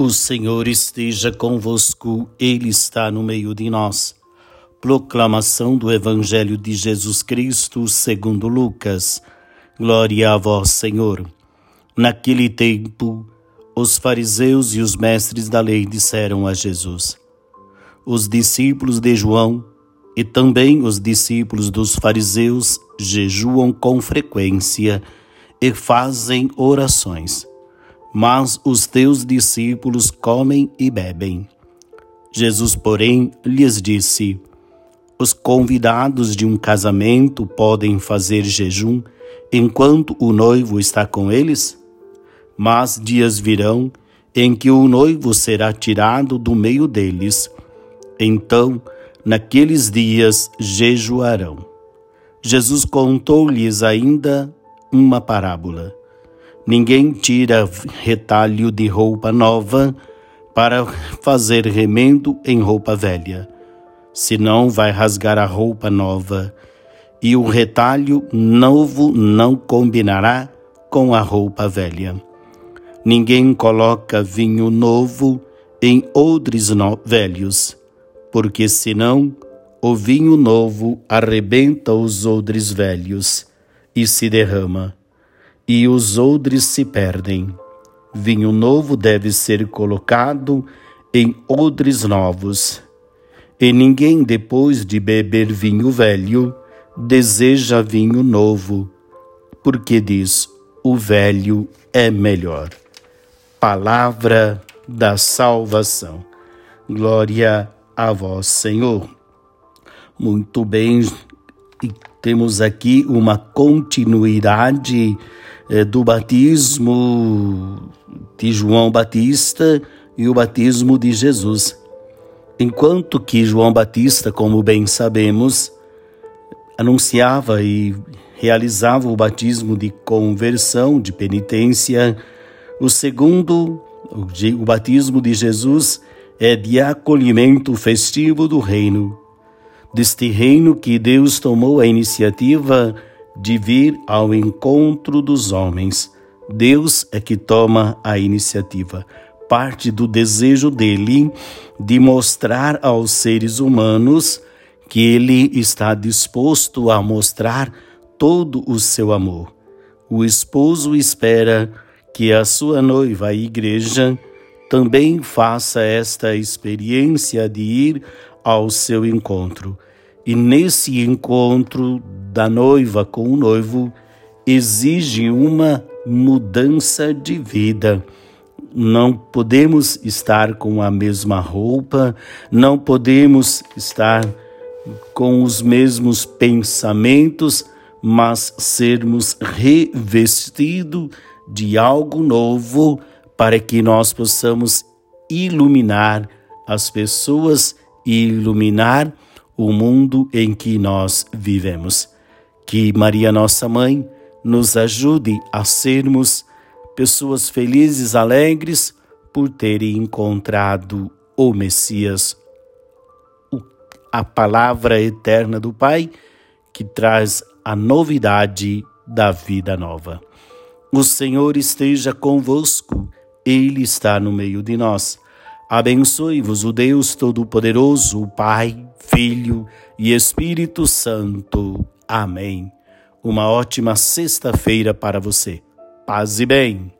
O Senhor esteja convosco, Ele está no meio de nós. Proclamação do Evangelho de Jesus Cristo segundo Lucas. Glória a vós, Senhor. Naquele tempo, os fariseus e os mestres da lei disseram a Jesus: Os discípulos de João e também os discípulos dos fariseus jejuam com frequência e fazem orações mas os teus discípulos comem e bebem. Jesus, porém, lhes disse: Os convidados de um casamento podem fazer jejum enquanto o noivo está com eles? Mas dias virão em que o noivo será tirado do meio deles. Então, naqueles dias jejuarão. Jesus contou-lhes ainda uma parábola. Ninguém tira retalho de roupa nova para fazer remendo em roupa velha, senão vai rasgar a roupa nova, e o retalho novo não combinará com a roupa velha. Ninguém coloca vinho novo em odres no velhos, porque senão o vinho novo arrebenta os odres velhos e se derrama e os odres se perdem. Vinho novo deve ser colocado em odres novos. E ninguém, depois de beber vinho velho, deseja vinho novo, porque diz: o velho é melhor. Palavra da salvação. Glória a vós, Senhor. Muito bem, temos aqui uma continuidade é, do batismo de João Batista e o batismo de Jesus. Enquanto que João Batista, como bem sabemos, anunciava e realizava o batismo de conversão, de penitência, o segundo, o batismo de Jesus, é de acolhimento festivo do reino. Deste reino que Deus tomou a iniciativa de vir ao encontro dos homens. Deus é que toma a iniciativa. Parte do desejo dele de mostrar aos seres humanos que ele está disposto a mostrar todo o seu amor. O esposo espera que a sua noiva, a igreja, também faça esta experiência de ir ao seu encontro. E nesse encontro da noiva com o noivo exige uma mudança de vida. Não podemos estar com a mesma roupa, não podemos estar com os mesmos pensamentos, mas sermos revestidos de algo novo para que nós possamos iluminar as pessoas e iluminar o mundo em que nós vivemos. Que Maria, nossa mãe, nos ajude a sermos pessoas felizes, alegres por terem encontrado o Messias, a palavra eterna do Pai que traz a novidade da vida nova. O Senhor esteja convosco, Ele está no meio de nós. Abençoe-vos o Deus Todo-Poderoso, o Pai, Filho e Espírito Santo. Amém. Uma ótima sexta-feira para você. Paz e bem.